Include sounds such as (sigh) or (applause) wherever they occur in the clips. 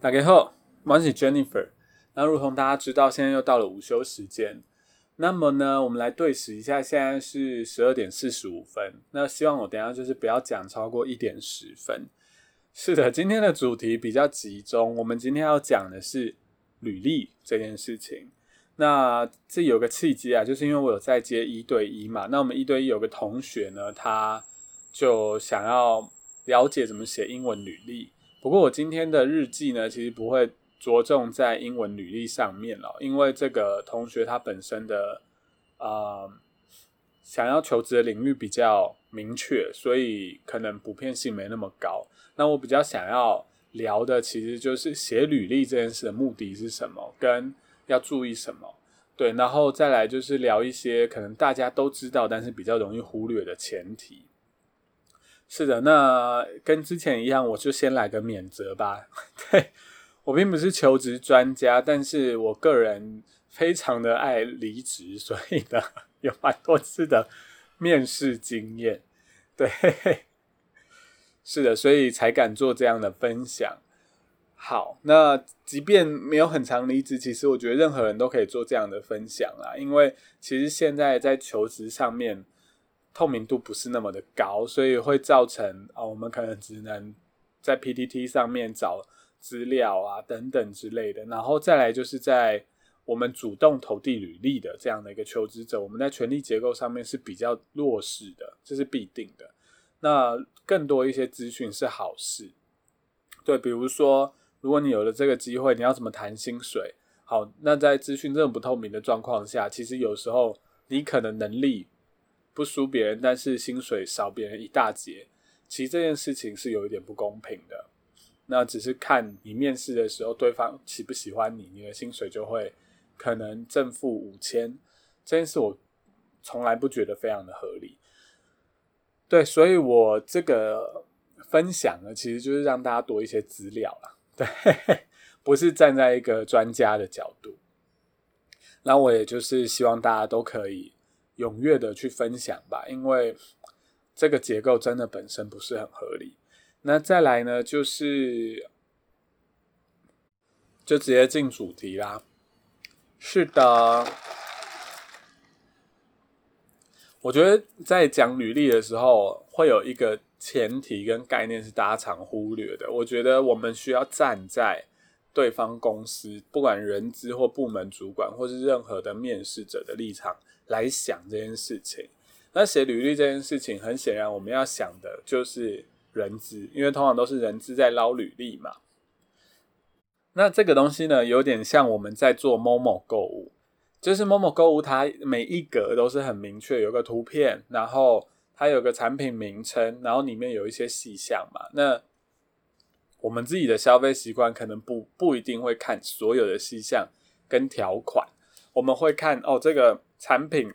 大家好，我是 Jennifer。那如同大家知道，现在又到了午休时间。那么呢，我们来对时一下，现在是十二点四十五分。那希望我等下就是不要讲超过一点十分。是的，今天的主题比较集中。我们今天要讲的是履历这件事情。那这有个契机啊，就是因为我有在接一对一嘛。那我们一对一有个同学呢，他就想要了解怎么写英文履历。不过我今天的日记呢，其实不会着重在英文履历上面了，因为这个同学他本身的呃想要求职的领域比较明确，所以可能普遍性没那么高。那我比较想要聊的，其实就是写履历这件事的目的是什么，跟要注意什么。对，然后再来就是聊一些可能大家都知道，但是比较容易忽略的前提。是的，那跟之前一样，我就先来个免责吧。(laughs) 对我并不是求职专家，但是我个人非常的爱离职，所以呢，有蛮多次的面试经验。对，是的，所以才敢做这样的分享。好，那即便没有很长离职，其实我觉得任何人都可以做这样的分享啦，因为其实现在在求职上面。透明度不是那么的高，所以会造成啊，我们可能只能在 PTT 上面找资料啊等等之类的，然后再来就是在我们主动投递履历的这样的一个求职者，我们在权力结构上面是比较弱势的，这是必定的。那更多一些资讯是好事，对，比如说如果你有了这个机会，你要怎么谈薪水？好，那在资讯这种不透明的状况下，其实有时候你可能能力。不输别人，但是薪水少别人一大截，其实这件事情是有一点不公平的。那只是看你面试的时候，对方喜不喜欢你，你的薪水就会可能正负五千。这件事我从来不觉得非常的合理。对，所以我这个分享呢，其实就是让大家多一些资料了。(laughs) 对，不是站在一个专家的角度。那我也就是希望大家都可以。踊跃的去分享吧，因为这个结构真的本身不是很合理。那再来呢，就是就直接进主题啦。是的，我觉得在讲履历的时候，会有一个前提跟概念是大家常忽略的。我觉得我们需要站在对方公司，不管人资或部门主管，或是任何的面试者的立场。来想这件事情，那写履历这件事情，很显然我们要想的就是人资，因为通常都是人资在捞履历嘛。那这个东西呢，有点像我们在做某某购物，就是某某购物，它每一格都是很明确，有个图片，然后它有个产品名称，然后里面有一些细项嘛。那我们自己的消费习惯可能不不一定会看所有的细项跟条款，我们会看哦这个。产品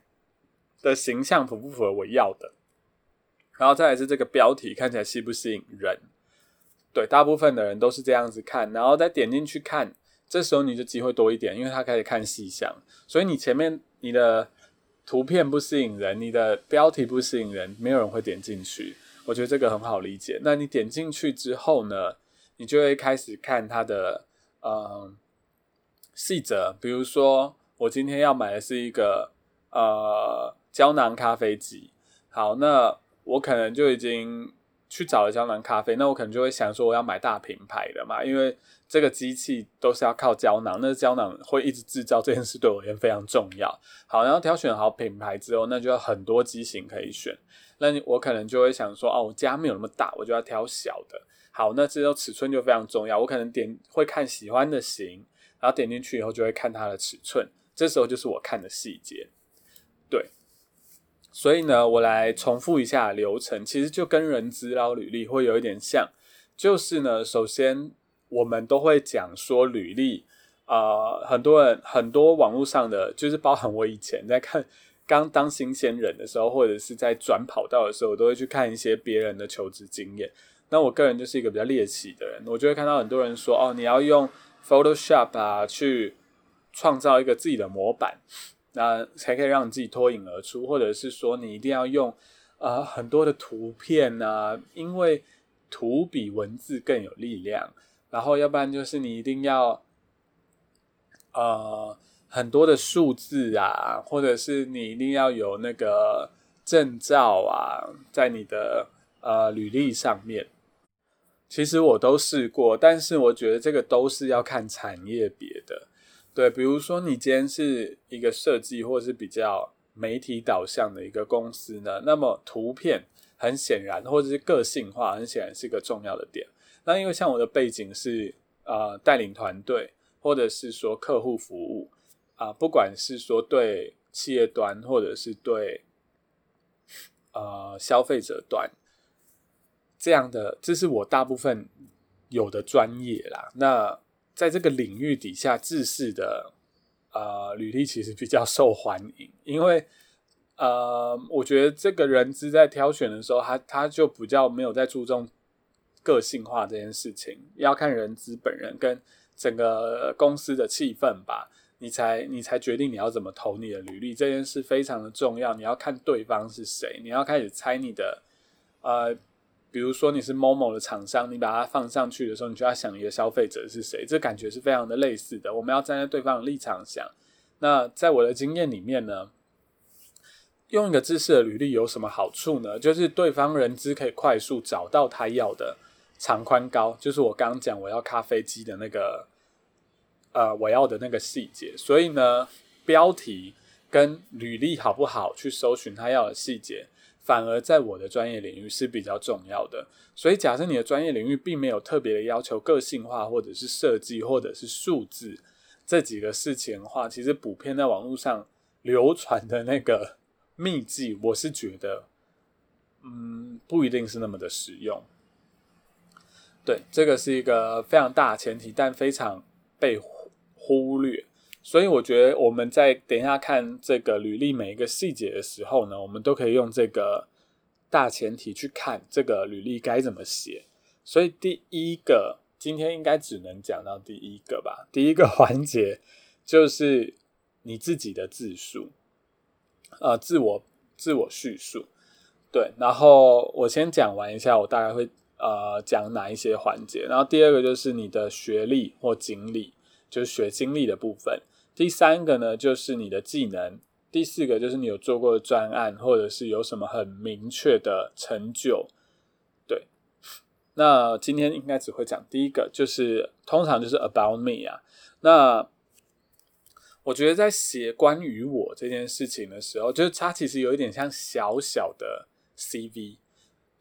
的形象符不符合我要的？然后再来是这个标题看起来吸不吸引人？对，大部分的人都是这样子看，然后再点进去看，这时候你就机会多一点，因为他开始看细项。所以你前面你的图片不吸引人，你的标题不吸引人，没有人会点进去。我觉得这个很好理解。那你点进去之后呢，你就会开始看它的呃细则，比如说我今天要买的是一个。呃，胶囊咖啡机，好，那我可能就已经去找了胶囊咖啡，那我可能就会想说，我要买大品牌的嘛，因为这个机器都是要靠胶囊，那胶囊会一直制造这件事对我而言非常重要。好，然后挑选好品牌之后，那就有很多机型可以选，那我可能就会想说，哦，我家没有那么大，我就要挑小的。好，那这时候尺寸就非常重要，我可能点会看喜欢的型，然后点进去以后就会看它的尺寸，这时候就是我看的细节。对，所以呢，我来重复一下流程，其实就跟人资捞履历会有一点像，就是呢，首先我们都会讲说履历，啊，很多人很多网络上的，就是包含我以前在看刚当新鲜人的时候，或者是在转跑道的时候，我都会去看一些别人的求职经验。那我个人就是一个比较猎奇的人，我就会看到很多人说，哦，你要用 Photoshop 啊，去创造一个自己的模板。那才可以让你自己脱颖而出，或者是说你一定要用啊很多的图片啊，因为图比文字更有力量然后要不然就是你一定要呃很多的数字啊，或者是你一定要有那个证照啊，在你的呃履历上面。其实我都试过，但是我觉得这个都是要看产业别的。对，比如说你今天是一个设计或是比较媒体导向的一个公司呢，那么图片很显然或者是个性化，很显然是一个重要的点。那因为像我的背景是呃带领团队，或者是说客户服务啊，不管是说对企业端或者是对呃消费者端。这样的，这是我大部分有的专业啦。那在这个领域底下，制式的呃履历其实比较受欢迎，因为呃，我觉得这个人资在挑选的时候，他他就比较没有在注重个性化这件事情，要看人资本人跟整个公司的气氛吧，你才你才决定你要怎么投你的履历，这件事非常的重要。你要看对方是谁，你要开始猜你的呃。比如说你是某某的厂商，你把它放上去的时候，你就要想你的消费者是谁，这感觉是非常的类似的。我们要站在对方的立场想。那在我的经验里面呢，用一个知识的履历有什么好处呢？就是对方人资可以快速找到他要的长宽高，就是我刚刚讲我要咖啡机的那个，呃，我要的那个细节。所以呢，标题跟履历好不好去搜寻他要的细节。反而在我的专业领域是比较重要的，所以假设你的专业领域并没有特别的要求个性化，或者是设计，或者是数字这几个事情的话，其实普遍在网络上流传的那个 (laughs) 秘籍，我是觉得，嗯，不一定是那么的实用。对，这个是一个非常大前提，但非常被忽略。所以我觉得我们在等一下看这个履历每一个细节的时候呢，我们都可以用这个大前提去看这个履历该怎么写。所以第一个今天应该只能讲到第一个吧。第一个环节就是你自己的自述，呃，自我自我叙述。对，然后我先讲完一下，我大概会呃讲哪一些环节。然后第二个就是你的学历或经历，就是学经历的部分。第三个呢，就是你的技能；第四个就是你有做过的专案，或者是有什么很明确的成就。对，那今天应该只会讲第一个，就是通常就是 about me 啊。那我觉得在写关于我这件事情的时候，就是它其实有一点像小小的 CV。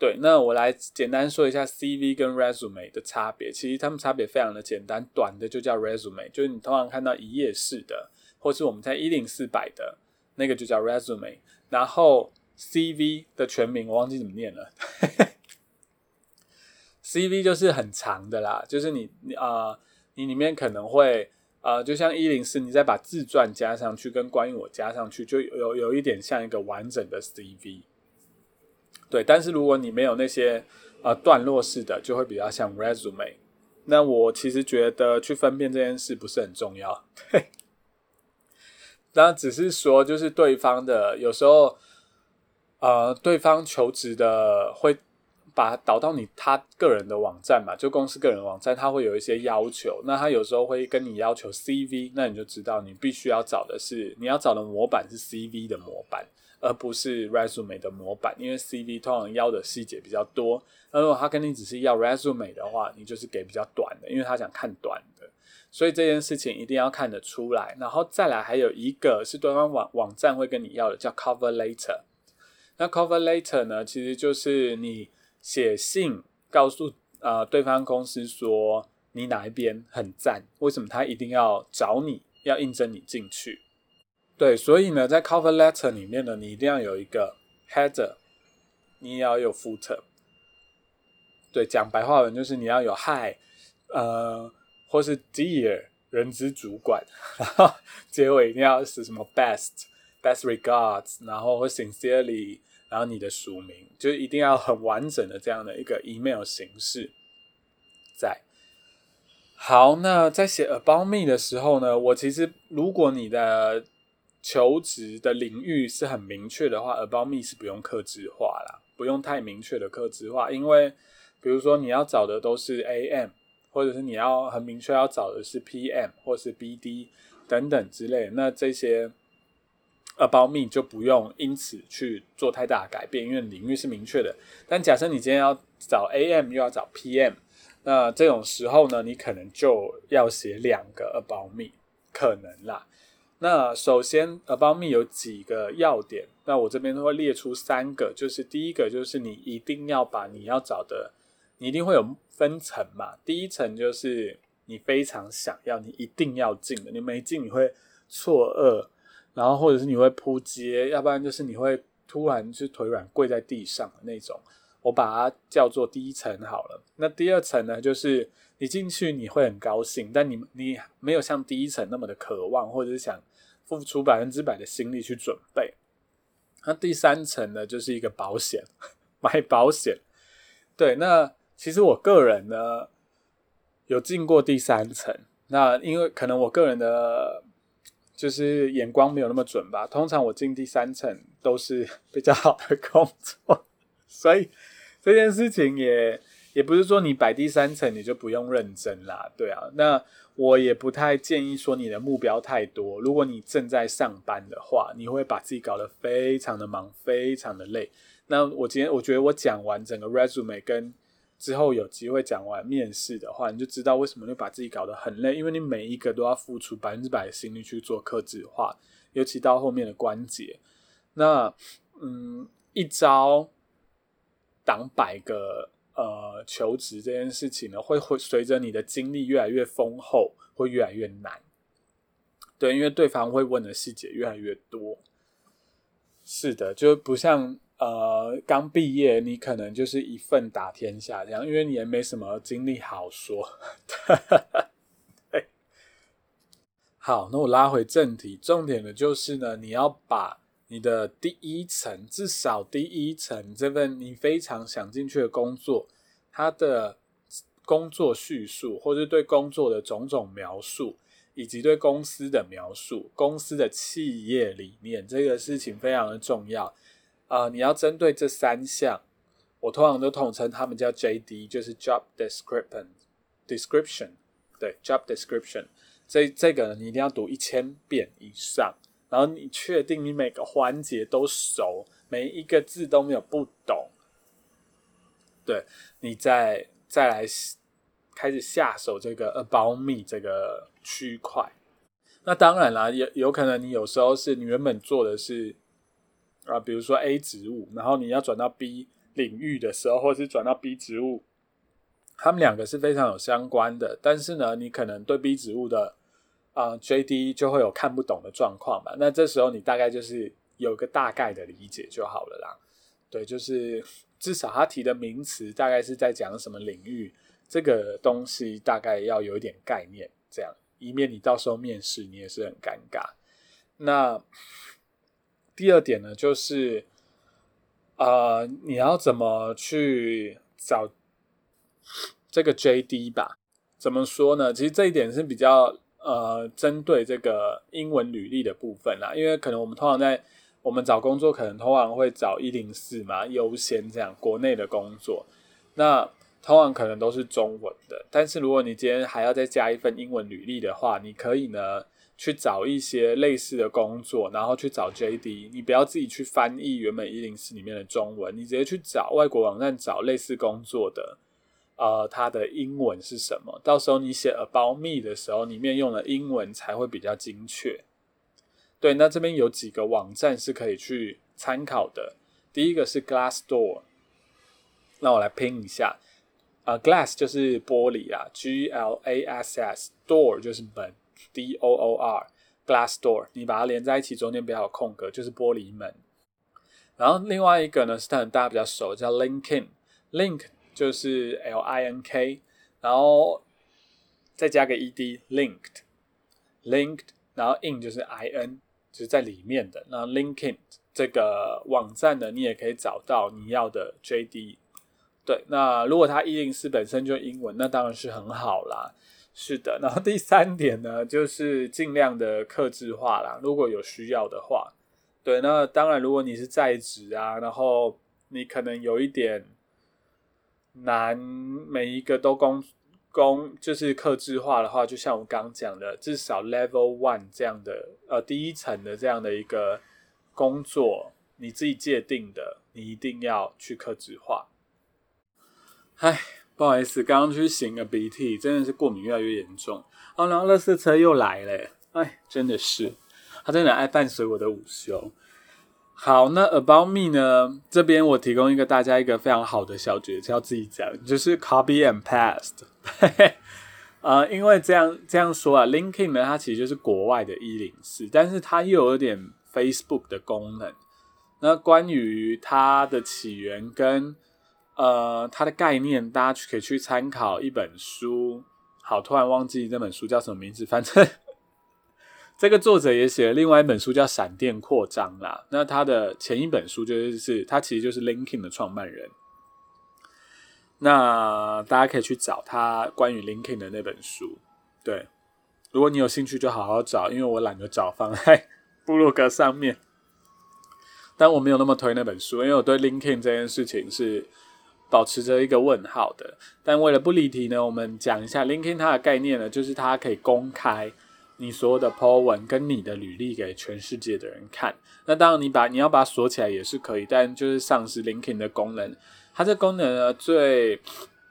对，那我来简单说一下 CV 跟 resume 的差别。其实它们差别非常的简单，短的就叫 resume，就是你通常看到一页式的，或是我们在一零四百的那个就叫 resume。然后 CV 的全名我忘记怎么念了，CV 就是很长的啦，就是你你啊，你里面可能会呃，就像一零四，你再把自传加上去，跟关于我加上去，就有有一点像一个完整的 CV。对，但是如果你没有那些呃段落式的，就会比较像 resume。那我其实觉得去分辨这件事不是很重要。对，(laughs) 那只是说，就是对方的有时候，呃，对方求职的会把导到你他个人的网站嘛，就公司个人网站，他会有一些要求。那他有时候会跟你要求 CV，那你就知道你必须要找的是你要找的模板是 CV 的模板。而不是 resume 的模板，因为 CV 通常要的细节比较多。那如果他跟你只是要 resume 的话，你就是给比较短的，因为他想看短的。所以这件事情一定要看得出来。然后再来还有一个是对方网网站会跟你要的，叫 cover letter。那 cover letter 呢，其实就是你写信告诉呃对方公司说你哪一边很赞，为什么他一定要找你要应征你进去。对，所以呢，在 cover letter 里面呢，你一定要有一个 header，你也要有 footer。对，讲白话文就是你要有 hi，呃，或是 dear 人资主管，然 (laughs) 后结尾一定要是什么 best best regards，然后或 sincerely，然后你的署名，就一定要很完整的这样的一个 email 形式在。好，那在写 about me 的时候呢，我其实如果你的求职的领域是很明确的话，About Me 是不用克制化啦，不用太明确的克制化，因为比如说你要找的都是 AM 或者是你要很明确要找的是 PM 或是 BD 等等之类，那这些 About Me 就不用因此去做太大改变，因为领域是明确的。但假设你今天要找 AM 又要找 PM，那这种时候呢，你可能就要写两个 About Me，可能啦。那首先，About Me 有几个要点，那我这边都会列出三个，就是第一个就是你一定要把你要找的，你一定会有分层嘛。第一层就是你非常想要，你一定要进的，你没进你会错愕，然后或者是你会扑街，要不然就是你会突然就腿软跪在地上的那种。我把它叫做第一层好了。那第二层呢，就是你进去你会很高兴，但你你没有像第一层那么的渴望，或者是想付出百分之百的心力去准备。那第三层呢，就是一个保险，买保险。对，那其实我个人呢有进过第三层。那因为可能我个人的，就是眼光没有那么准吧。通常我进第三层都是 (laughs) 比较好的工作，所以。这件事情也也不是说你摆第三层你就不用认真啦，对啊，那我也不太建议说你的目标太多。如果你正在上班的话，你会把自己搞得非常的忙，非常的累。那我今天我觉得我讲完整个 resume 跟之后有机会讲完面试的话，你就知道为什么会把自己搞得很累，因为你每一个都要付出百分之百的心力去做克制化，尤其到后面的关节。那嗯，一招。挡百个呃求职这件事情呢，会会随着你的经历越来越丰厚，会越来越难。对，因为对方会问的细节越来越多。是的，就不像呃刚毕业，你可能就是一份打天下这样，因为你也没什么经历好说。(laughs) 好，那我拉回正题，重点的就是呢，你要把。你的第一层，至少第一层这份你非常想进去的工作，它的工作叙述，或者对工作的种种描述，以及对公司的描述，公司的企业理念，这个事情非常的重要。啊，你要针对这三项，我通常都统称他们叫 J.D，就是 Job Description，Description，对，Job Description，这这个你一定要读一千遍以上。然后你确定你每个环节都熟，每一个字都没有不懂，对你再再来开始下手这个 About Me 这个区块。那当然啦，有有可能你有时候是你原本做的是啊，比如说 A 职务，然后你要转到 B 领域的时候，或是转到 B 职务，他们两个是非常有相关的，但是呢，你可能对 B 职务的。啊，J.D. 就会有看不懂的状况嘛？那这时候你大概就是有个大概的理解就好了啦。对，就是至少他提的名词大概是在讲什么领域，这个东西大概要有一点概念，这样以免你到时候面试你也是很尴尬。那第二点呢，就是呃，你要怎么去找这个 J.D. 吧？怎么说呢？其实这一点是比较。呃，针对这个英文履历的部分啦，因为可能我们通常在我们找工作，可能通常会找一零四嘛，优先这样国内的工作，那通常可能都是中文的。但是如果你今天还要再加一份英文履历的话，你可以呢去找一些类似的工作，然后去找 JD，你不要自己去翻译原本一零四里面的中文，你直接去找外国网站找类似工作的。呃，它的英文是什么？到时候你写 About Me 的时候，里面用的英文才会比较精确。对，那这边有几个网站是可以去参考的。第一个是 Glassdoor，那我来拼一下。啊，Glass 就是玻璃啊，G L A S S，Door 就是门，D O O R，Glassdoor，你把它连在一起，中间不要有空格，就是玻璃门。然后另外一个呢，是它很大家比较熟，叫 LinkedIn，Link。就是 L I N K，然后再加个 E D，linked，linked，然后 in 就是 I N，就是在里面的。那 LinkedIn 这个网站呢，你也可以找到你要的 J D。对，那如果它一零四本身就英文，那当然是很好啦。是的，然后第三点呢，就是尽量的克制化啦。如果有需要的话，对，那当然如果你是在职啊，然后你可能有一点。难每一个都工工就是克制化的话，就像我刚讲的，至少 Level One 这样的呃第一层的这样的一个工作，你自己界定的，你一定要去克制化。唉，不好意思，刚刚去擤个鼻涕，真的是过敏越来越严重。哦，然后乐色车又来了，哎，真的是，他真的爱伴随我的午休。好，那 About Me 呢？这边我提供一个大家一个非常好的小诀窍，自己讲，就是 Copy and Paste。(laughs) 呃，因为这样这样说啊，LinkedIn 呢，它其实就是国外的一零四，但是它又有点 Facebook 的功能。那关于它的起源跟呃它的概念，大家可以去参考一本书。好，突然忘记这本书叫什么名字，反正。这个作者也写了另外一本书，叫《闪电扩张》啦。那他的前一本书就是是，他其实就是 LinkedIn 的创办人。那大家可以去找他关于 LinkedIn 的那本书。对，如果你有兴趣，就好好找，因为我懒得找放在部落格上面。但我没有那么推那本书，因为我对 LinkedIn 这件事情是保持着一个问号的。但为了不离题呢，我们讲一下 LinkedIn 它的概念呢，就是它可以公开。你所有的 po 文跟你的履历给全世界的人看，那当然你把你要把它锁起来也是可以，但就是丧失 LinkedIn 的功能。它这功能呢，最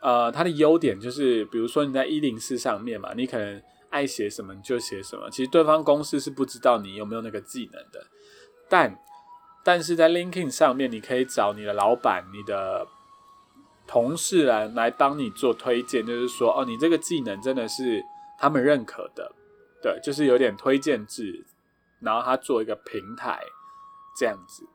呃它的优点就是，比如说你在一零四上面嘛，你可能爱写什么就写什么，其实对方公司是不知道你有没有那个技能的。但但是在 LinkedIn 上面，你可以找你的老板、你的同事来来帮你做推荐，就是说哦，你这个技能真的是他们认可的。对，就是有点推荐制，然后它做一个平台这样子。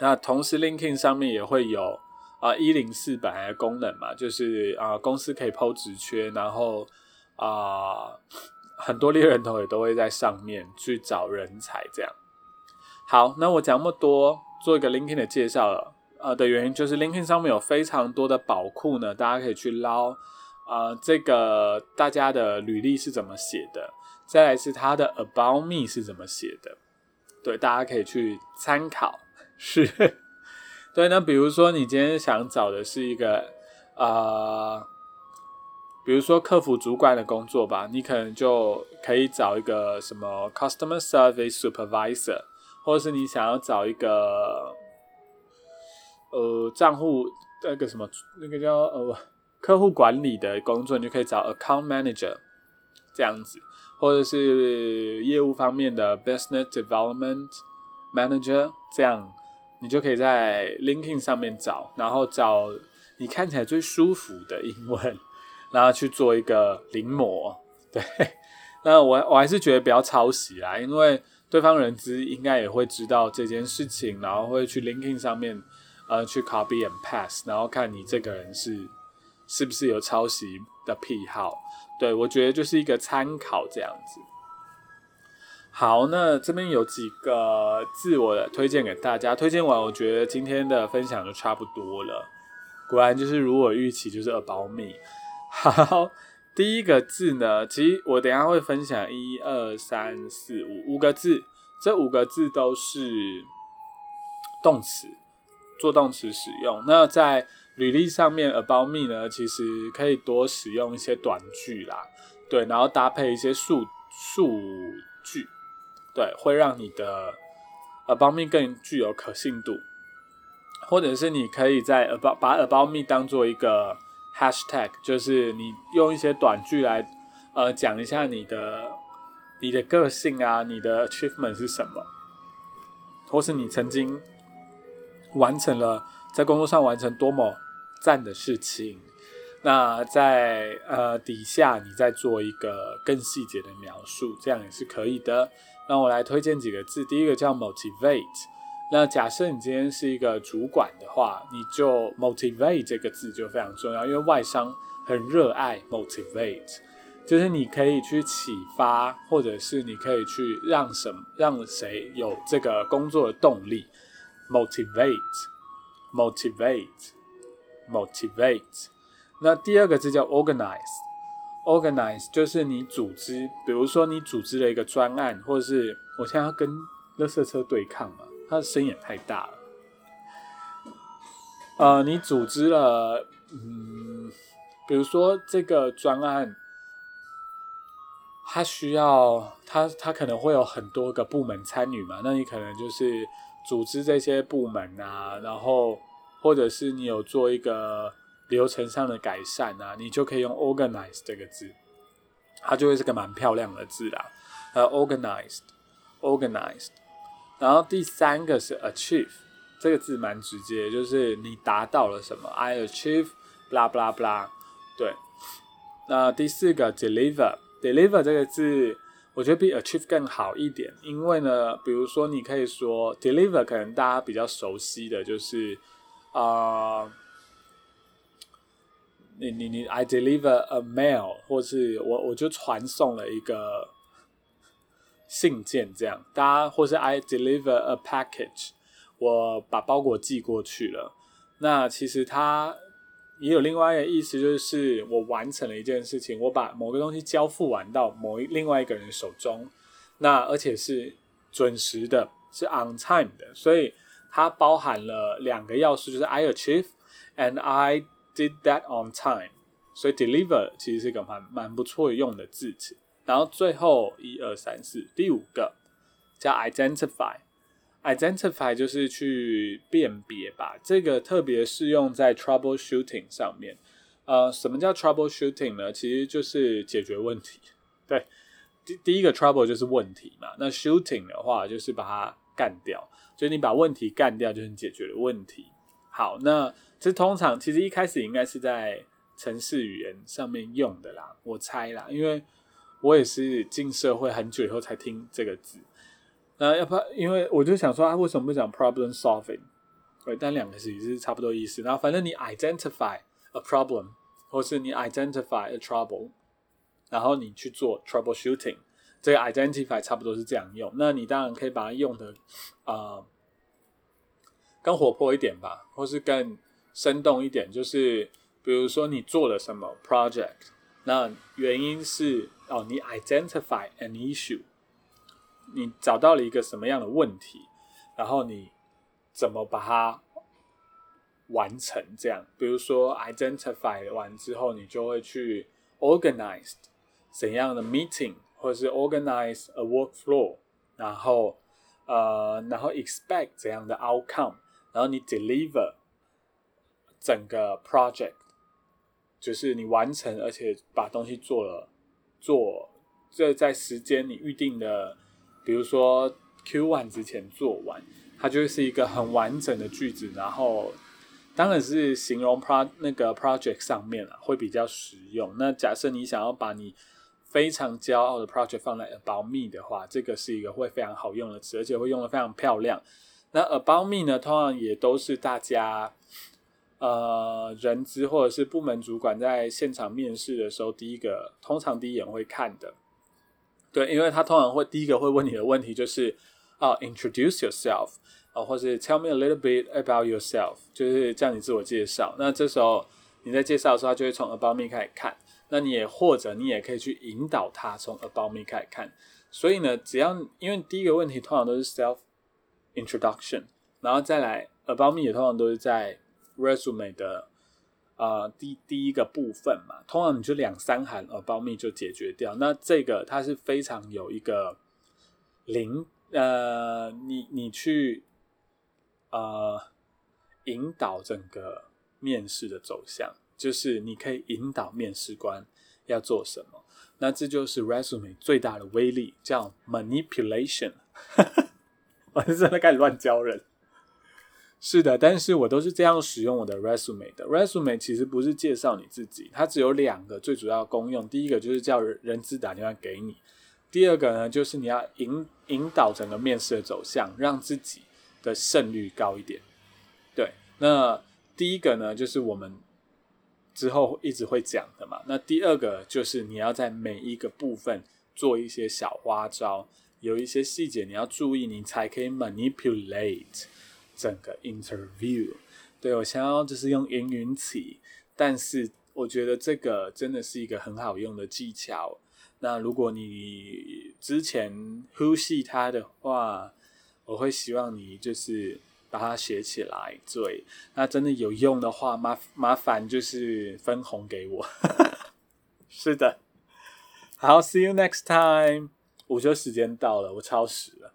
那同时，LinkedIn 上面也会有啊一零四本来的功能嘛，就是啊公司可以抛职缺，然后啊很多猎人头也都会在上面去找人才这样。好，那我讲那么多，做一个 LinkedIn 的介绍了呃的原因，就是 LinkedIn 上面有非常多的宝库呢，大家可以去捞啊这个大家的履历是怎么写的。再来是他的 About Me 是怎么写的？对，大家可以去参考。是，(laughs) 对。那比如说你今天想找的是一个呃，比如说客服主管的工作吧，你可能就可以找一个什么 Customer Service Supervisor，或者是你想要找一个呃账户那个什么那个叫呃客户管理的工作，你就可以找 Account Manager 这样子。或者是业务方面的 business development manager，这样你就可以在 LinkedIn 上面找，然后找你看起来最舒服的英文，然后去做一个临摹。对，那我我还是觉得不要抄袭啦，因为对方人资应该也会知道这件事情，然后会去 LinkedIn 上面呃去 copy and pass，然后看你这个人是是不是有抄袭的癖好。对，我觉得就是一个参考这样子。好，那这边有几个字我的推荐给大家。推荐完，我觉得今天的分享就差不多了。果然就是如我预期，就是 about me。好，第一个字呢，其实我等下会分享一二三四五五个字，这五个字都是动词，做动词使用。那在履历上面，about me 呢，其实可以多使用一些短句啦，对，然后搭配一些数数据，对，会让你的 about me 更具有可信度。或者是你可以在 about 把 about me 当做一个 hashtag，就是你用一些短句来呃讲一下你的你的个性啊，你的 achievement 是什么，或是你曾经完成了在工作上完成多么。赞的事情，那在呃底下你再做一个更细节的描述，这样也是可以的。那我来推荐几个字，第一个叫 motivate。那假设你今天是一个主管的话，你就 motivate 这个字就非常重要，因为外商很热爱 motivate，就是你可以去启发，或者是你可以去让什么让谁有这个工作的动力，motivate，motivate。motivate，motivate，那第二个字叫 organize，organize 就是你组织，比如说你组织了一个专案，或者是我现在要跟垃圾车对抗嘛，它的声音也太大了。呃，你组织了，嗯，比如说这个专案，它需要它它可能会有很多个部门参与嘛，那你可能就是组织这些部门啊，然后或者是你有做一个流程上的改善啊，你就可以用 organize 这个字，它就会是个蛮漂亮的字啦。呃，organized，organized。然后第三个是 achieve，这个字蛮直接，就是你达到了什么，I achieve，blah blah blah。对，那第四个 deliver，deliver 这个字，我觉得比 achieve 更好一点，因为呢，比如说你可以说 deliver，可能大家比较熟悉的就是啊，你你你 I deliver a mail，或是我我就传送了一个。信件这样，大家或是 I deliver a package，我把包裹寄过去了。那其实它也有另外一个意思，就是我完成了一件事情，我把某个东西交付完到某一另外一个人手中，那而且是准时的，是 on time 的，所以它包含了两个要素，就是 I achieve and I did that on time。所以 deliver 其实是一个蛮蛮不错用的字词。然后最后一二三四第五个叫 identify，identify 就是去辨别吧。这个特别适用在 troubleshooting 上面。呃，什么叫 troubleshooting 呢？其实就是解决问题。对，第第一个 trouble 就是问题嘛。那 shooting 的话就是把它干掉，就你把问题干掉，就是解决了问题。好，那这通常其实一开始应该是在城市语言上面用的啦，我猜啦，因为。我也是进社会很久以后才听这个字，那要不因为我就想说啊，为什么不讲 problem solving？对，但两个其实是差不多意思。然后反正你 identify a problem，或是你 identify a trouble，然后你去做 troubleshooting，这个 identify 差不多是这样用。那你当然可以把它用的啊更活泼一点吧，或是更生动一点，就是比如说你做了什么 project。那原因是哦，你 identify an issue，你找到了一个什么样的问题，然后你怎么把它完成？这样，比如说 identify 完之后，你就会去 organized 怎样的 meeting，或者是 organize a workflow，然后呃，然后 expect 怎样的 outcome，然后你 deliver 整个 project。就是你完成，而且把东西做了，做这在时间你预定的，比如说 Q one 之前做完，它就是一个很完整的句子。然后当然是形容 pro 那个 project 上面了，会比较实用。那假设你想要把你非常骄傲的 project 放在 about me 的话，这个是一个会非常好用的词，而且会用的非常漂亮。那 about me 呢，通常也都是大家。呃，人资或者是部门主管在现场面试的时候，第一个通常第一眼会看的，对，因为他通常会第一个会问你的问题就是啊，introduce yourself 啊，或是 tell me a little bit about yourself，就是叫你自我介绍。那这时候你在介绍的时候，他就会从 about me 开始看。那你也或者你也可以去引导他从 about me 开始看。所以呢，只要因为第一个问题通常都是 self introduction，然后再来 about me 也通常都是在。resume 的啊第第一个部分嘛，通常你就两三行 about me 就解决掉。那这个它是非常有一个零呃，你你去呃引导整个面试的走向，就是你可以引导面试官要做什么。那这就是 resume 最大的威力，叫 manipulation。(laughs) 我是真的开始乱教人。是的，但是我都是这样使用我的 resume 的。resume 其实不是介绍你自己，它只有两个最主要功用。第一个就是叫人资打电话给你，第二个呢就是你要引引导整个面试的走向，让自己的胜率高一点。对，那第一个呢就是我们之后一直会讲的嘛。那第二个就是你要在每一个部分做一些小花招，有一些细节你要注意，你才可以 manipulate。整个 interview，对我想要就是用言云起，但是我觉得这个真的是一个很好用的技巧。那如果你之前呼吸它的话，我会希望你就是把它写起来。对，那真的有用的话，麻麻烦就是分红给我。(laughs) 是的，好，See you next time。午休时间到了，我超时了。